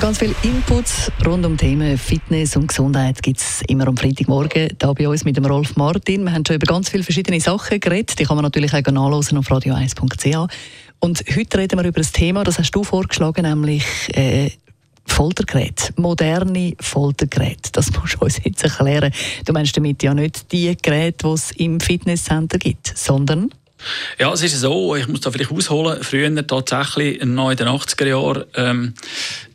Ganz viele Inputs rund um Themen Fitness und Gesundheit gibt es immer am Freitagmorgen da bei uns mit dem Rolf Martin. Wir haben schon über ganz viele verschiedene Sachen geredet. Die kann man natürlich auch nachlesen auf radio1.ch. Und heute reden wir über ein Thema, das hast du vorgeschlagen, nämlich äh, Foltergeräte, moderne Foltergeräte. Das musst du uns jetzt erklären. Du meinst damit ja nicht die Geräte, die es im Fitnesscenter gibt, sondern ja, es ist so, ich muss da vielleicht ausholen, früher tatsächlich, noch in den 80er Jahren, ähm,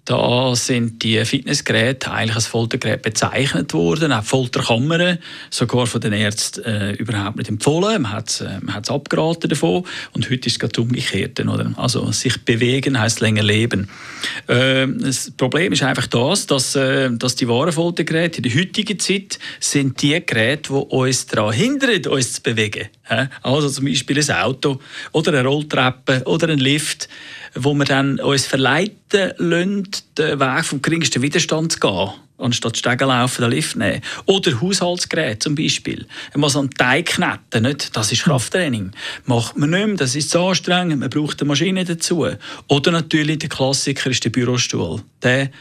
da sind die Fitnessgeräte eigentlich als Foltergerät bezeichnet worden, auch Folterkammern, sogar von den Ärzten äh, überhaupt nicht empfohlen. Man hat es äh, abgeraten davon und heute ist es gerade umgekehrt. Oder? Also sich bewegen heißt länger leben. Äh, das Problem ist einfach das, dass, äh, dass die wahren Foltergeräte in der heutigen Zeit sind die Geräte, die uns daran hindern, uns zu bewegen. Also zum Beispiel ein Auto oder eine Rolltreppe oder ein Lift wo wir dann uns verleiten lassen, den Weg vom geringsten Widerstand zu gehen anstatt Stegen laufen, den Lift nehmen. Oder Haushaltsgeräte zum Beispiel. Man muss einen Teig kneten, nicht? das ist Krafttraining. Macht man nicht mehr, das ist zu anstrengend, man braucht eine Maschine dazu. Oder natürlich der Klassiker ist der Bürostuhl. Der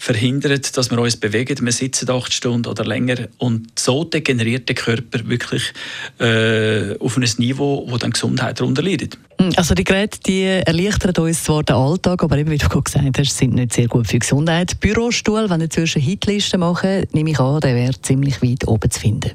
verhindert, dass wir uns bewegen. Wir sitzen acht Stunden oder länger und so degeneriert der Körper wirklich äh, auf ein Niveau, wo dann Gesundheit darunter leidet. Hm, also die Geräte die erleichtern uns zwar den Alltag, aber eben, wie du gesagt hast, sind nicht sehr gut für die Gesundheit. Bürostuhl, wenn ihr zwischen Hitlisten machen, nehme ich an, der wäre ziemlich weit oben zu finden.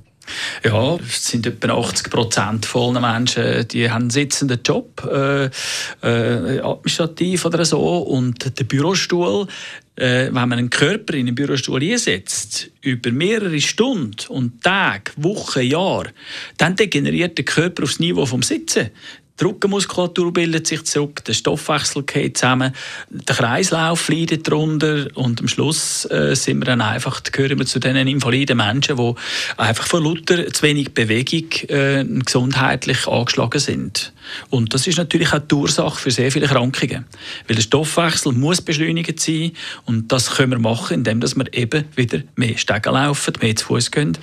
Ja, es sind etwa 80 Prozent von Menschen, die haben einen sitzenden Job, äh, äh, administrativ oder so. Und der Bürostuhl, äh, wenn man einen Körper in einen Bürostuhl einsetzt, über mehrere Stunden und Tage, Wochen, Jahre, dann degeneriert der Körper aufs Niveau vom Sitzen. Die Rückenmuskulatur bildet sich zurück, der Stoffwechsel geht zusammen, der Kreislauf leidet darunter und am Schluss äh, sind wir dann einfach, gehören wir zu den invaliden Menschen, die einfach von lauter zu wenig Bewegung äh, gesundheitlich angeschlagen sind. Und das ist natürlich auch die Ursache für sehr viele Krankungen. Weil der Stoffwechsel muss beschleunigt sein und das können wir machen, indem wir eben wieder mehr Stege laufen, mehr zu Fuß gehen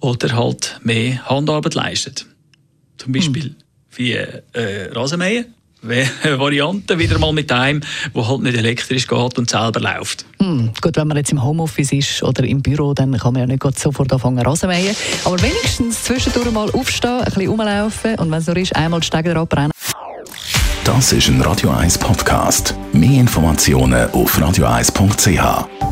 oder halt mehr Handarbeit leisten. Zum Beispiel hm wie äh, Rasenmähen. Variante wieder mal mit einem, wo halt nicht elektrisch geht und selber läuft. Hm, gut, wenn man jetzt im Homeoffice ist oder im Büro, dann kann man ja nicht sofort anfangen Rasenmähen. Aber wenigstens zwischendurch mal aufstehen, ein bisschen rumlaufen und wenn es nur ist, einmal die Stege abbrennen. Das ist ein Radio 1 Podcast. Mehr Informationen auf radio1.ch.